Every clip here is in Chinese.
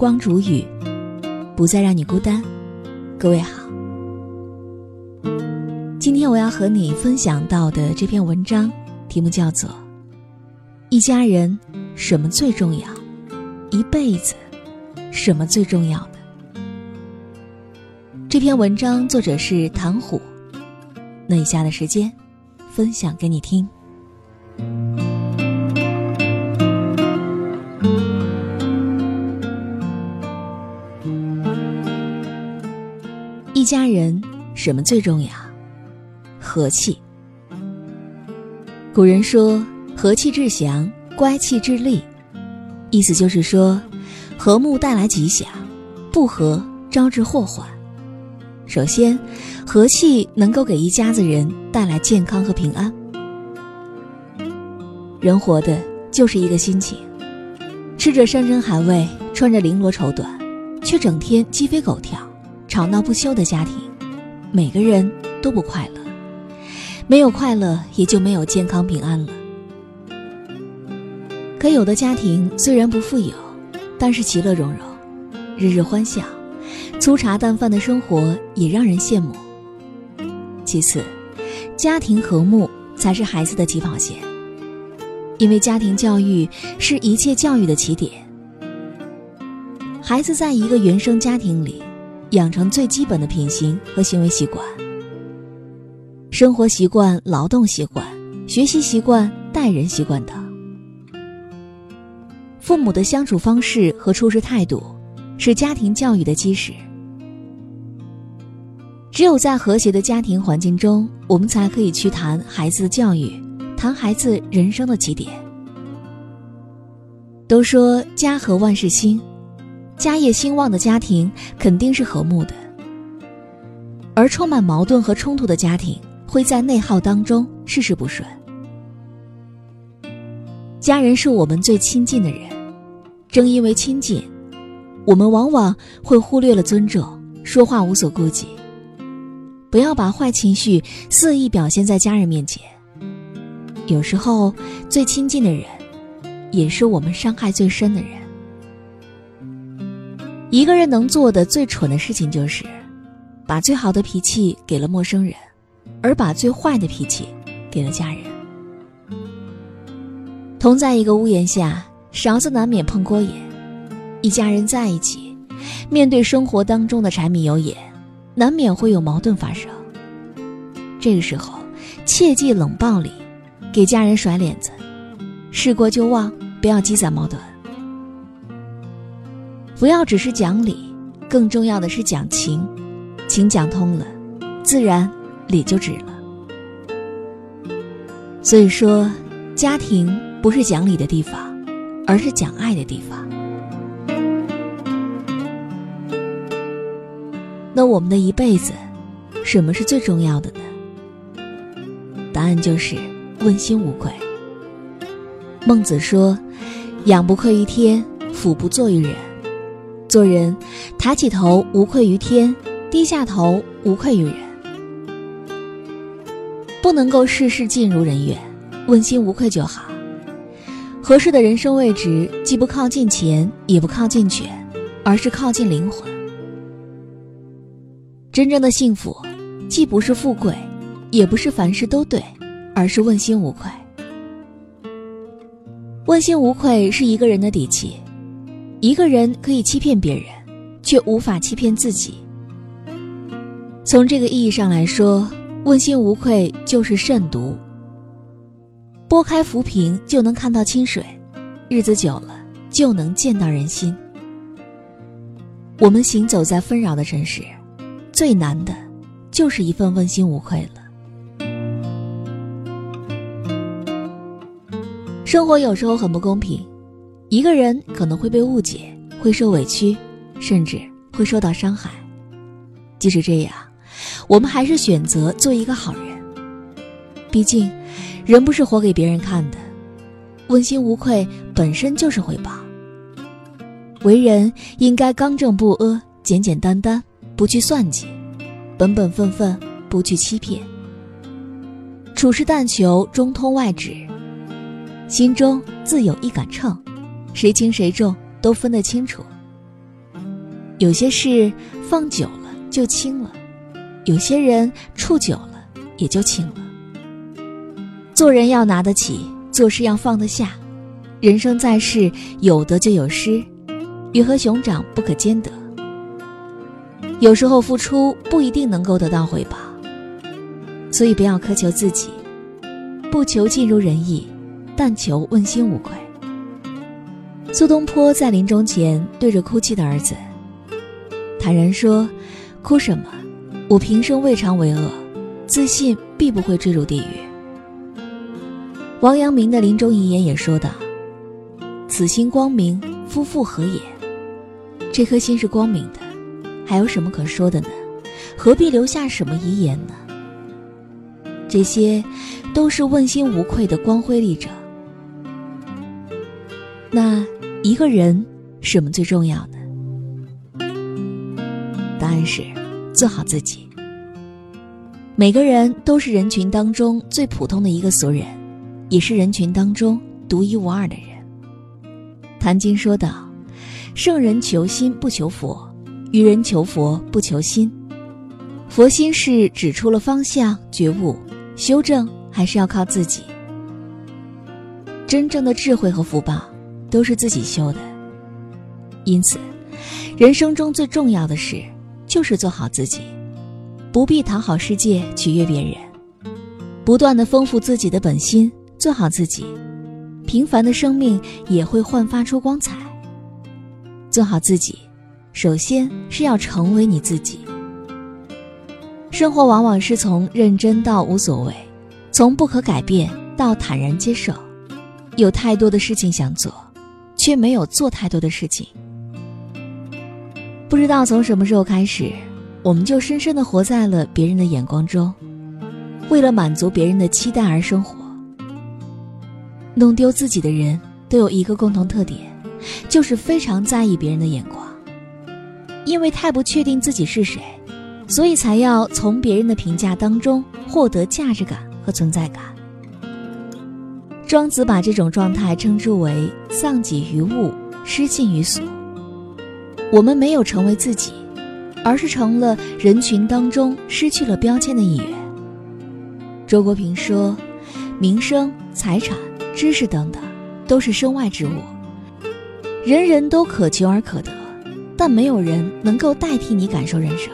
光煮雨，不再让你孤单。各位好，今天我要和你分享到的这篇文章题目叫做《一家人什么最重要？一辈子什么最重要的？》这篇文章作者是唐虎。那以下的时间，分享给你听。家人什么最重要？和气。古人说：“和气致祥，乖气致利。”意思就是说，和睦带来吉祥，不和招致祸患。首先，和气能够给一家子人带来健康和平安。人活的就是一个心情，吃着山珍海味，穿着绫罗绸缎，却整天鸡飞狗跳。吵闹不休的家庭，每个人都不快乐，没有快乐也就没有健康平安了。可有的家庭虽然不富有，但是其乐融融，日日欢笑，粗茶淡饭的生活也让人羡慕。其次，家庭和睦才是孩子的起跑线，因为家庭教育是一切教育的起点。孩子在一个原生家庭里。养成最基本的品行和行为习惯、生活习惯、劳动习惯、学习习惯、待人习惯等。父母的相处方式和处事态度，是家庭教育的基石。只有在和谐的家庭环境中，我们才可以去谈孩子的教育，谈孩子人生的起点。都说家和万事兴。家业兴旺的家庭肯定是和睦的，而充满矛盾和冲突的家庭会在内耗当中事事不顺。家人是我们最亲近的人，正因为亲近，我们往往会忽略了尊重，说话无所顾忌。不要把坏情绪肆意表现在家人面前。有时候，最亲近的人，也是我们伤害最深的人。一个人能做的最蠢的事情，就是把最好的脾气给了陌生人，而把最坏的脾气给了家人。同在一个屋檐下，勺子难免碰锅沿。一家人在一起，面对生活当中的柴米油盐，难免会有矛盾发生。这个时候，切忌冷暴力，给家人甩脸子，事过就忘，不要积攒矛盾。不要只是讲理，更重要的是讲情，情讲通了，自然理就止了。所以说，家庭不是讲理的地方，而是讲爱的地方。那我们的一辈子，什么是最重要的呢？答案就是问心无愧。孟子说：“养不愧于天，俯不怍于人。”做人，抬起头无愧于天，低下头无愧于人。不能够事事尽如人愿，问心无愧就好。合适的人生位置，既不靠近钱，也不靠近权，而是靠近灵魂。真正的幸福，既不是富贵，也不是凡事都对，而是问心无愧。问心无愧是一个人的底气。一个人可以欺骗别人，却无法欺骗自己。从这个意义上来说，问心无愧就是慎独。拨开浮萍就能看到清水，日子久了就能见到人心。我们行走在纷扰的城市，最难的，就是一份问心无愧了。生活有时候很不公平。一个人可能会被误解，会受委屈，甚至会受到伤害。即使这样，我们还是选择做一个好人。毕竟，人不是活给别人看的。问心无愧本身就是回报。为人应该刚正不阿，简简单单，不去算计，本本分分，不去欺骗。处事但求中通外直，心中自有一杆秤。谁轻谁重都分得清楚，有些事放久了就轻了，有些人处久了也就轻了。做人要拿得起，做事要放得下。人生在世，有得就有失，鱼和熊掌不可兼得。有时候付出不一定能够得到回报，所以不要苛求自己，不求尽如人意，但求问心无愧。苏东坡在临终前对着哭泣的儿子，坦然说：“哭什么？我平生未尝为恶，自信必不会坠入地狱。”王阳明的临终遗言也说道：“此心光明，夫复何也？”这颗心是光明的。还有什么可说的呢？何必留下什么遗言呢？这些，都是问心无愧的光辉历者。那一个人什么最重要呢？答案是，做好自己。每个人都是人群当中最普通的一个俗人，也是人群当中独一无二的人。谭经说道：“圣人求心不求佛。”与人求佛不求心，佛心是指出了方向，觉悟修正还是要靠自己。真正的智慧和福报都是自己修的，因此，人生中最重要的事就是做好自己，不必讨好世界，取悦别人，不断的丰富自己的本心，做好自己，平凡的生命也会焕发出光彩。做好自己。首先是要成为你自己。生活往往是从认真到无所谓，从不可改变到坦然接受。有太多的事情想做，却没有做太多的事情。不知道从什么时候开始，我们就深深的活在了别人的眼光中，为了满足别人的期待而生活。弄丢自己的人都有一个共同特点，就是非常在意别人的眼光。因为太不确定自己是谁，所以才要从别人的评价当中获得价值感和存在感。庄子把这种状态称之为“丧己于物，失信于俗”。我们没有成为自己，而是成了人群当中失去了标签的一员。周国平说：“名声、财产、知识等等，都是身外之物，人人都可求而可得。”但没有人能够代替你感受人生。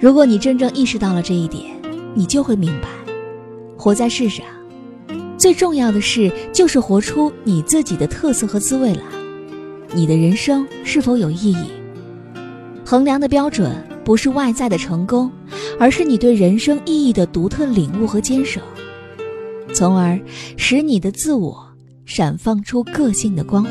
如果你真正意识到了这一点，你就会明白，活在世上，最重要的事就是活出你自己的特色和滋味来。你的人生是否有意义？衡量的标准不是外在的成功，而是你对人生意义的独特领悟和坚守，从而使你的自我闪放出个性的光华。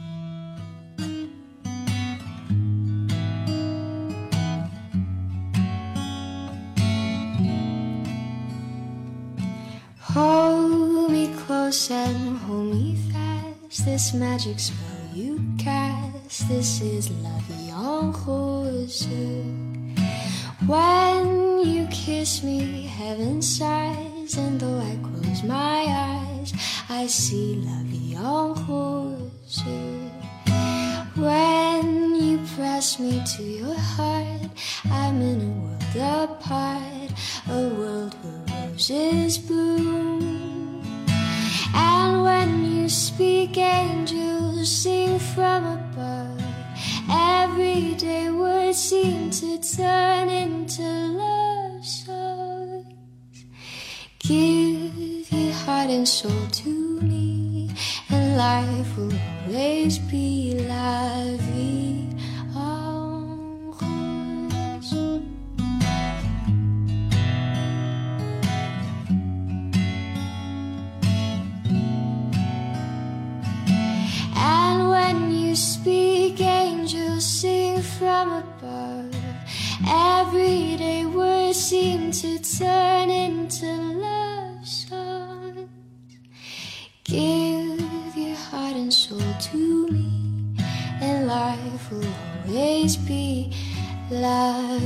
And hold me fast. This magic spell you cast. This is La Vie en. When you kiss me, heaven sighs, and though I close my eyes, I see La Vie en. When you press me to your heart, I'm in a world apart, a world where roses bloom. And when you speak, angels sing from above. Every day words seem to turn into love songs. Give your heart and soul to me, and life will always be la. Give your heart and soul to me, and life will always be la.